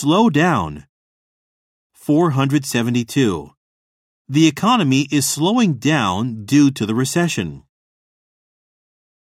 slow down. 472. The economy is slowing down due to the recession.